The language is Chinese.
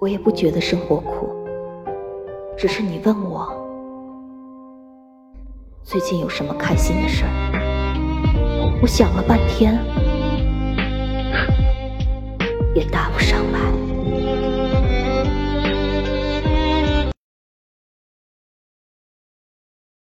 我也不觉得生活苦只是你问我最近有什么开心的事儿。我想了半天也答不上来。